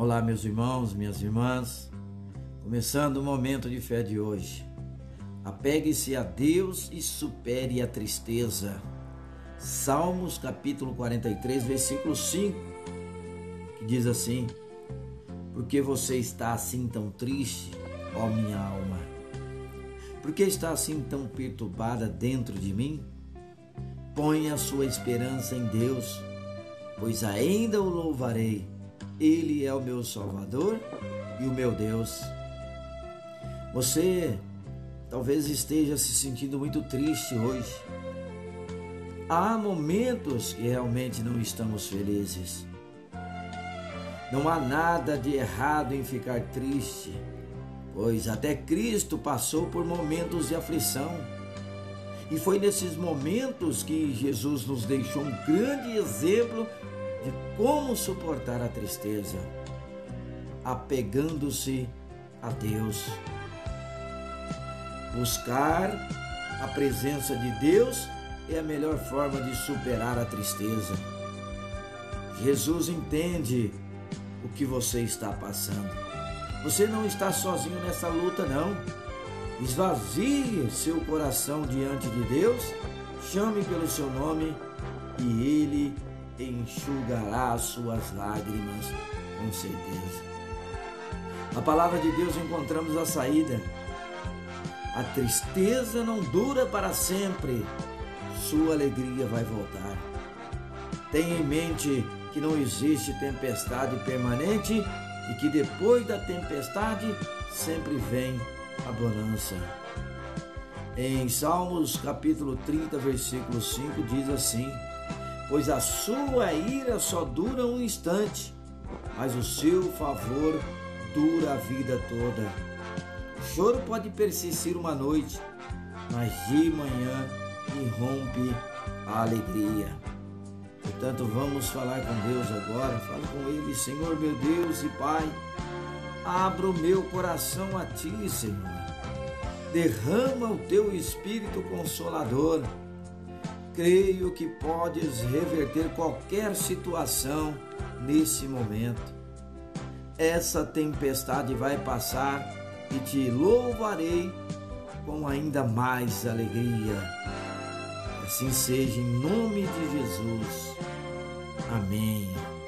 Olá, meus irmãos, minhas irmãs. Começando o momento de fé de hoje. Apegue-se a Deus e supere a tristeza. Salmos capítulo 43, versículo 5, que diz assim: Porque você está assim tão triste, ó minha alma? Por que está assim tão perturbada dentro de mim? Ponha a sua esperança em Deus, pois ainda o louvarei ele é o meu Salvador e o meu Deus. Você talvez esteja se sentindo muito triste hoje. Há momentos que realmente não estamos felizes. Não há nada de errado em ficar triste, pois até Cristo passou por momentos de aflição. E foi nesses momentos que Jesus nos deixou um grande exemplo de como suportar a tristeza, apegando-se a Deus. Buscar a presença de Deus é a melhor forma de superar a tristeza. Jesus entende o que você está passando. Você não está sozinho nessa luta, não. Esvazie seu coração diante de Deus, chame pelo seu nome e Ele enxugará as suas lágrimas, com certeza. Na palavra de Deus encontramos a saída. A tristeza não dura para sempre, sua alegria vai voltar. Tenha em mente que não existe tempestade permanente e que depois da tempestade sempre vem a bonança. Em Salmos capítulo 30, versículo 5 diz assim: pois a sua ira só dura um instante, mas o seu favor dura a vida toda. O choro pode persistir uma noite, mas de manhã irrompe a alegria. Portanto, vamos falar com Deus agora. Fala com Ele, Senhor meu Deus e Pai. Abra o meu coração a Ti, Senhor. Derrama o Teu Espírito Consolador creio que podes reverter qualquer situação nesse momento. Essa tempestade vai passar e te louvarei com ainda mais alegria. Assim seja em nome de Jesus. Amém.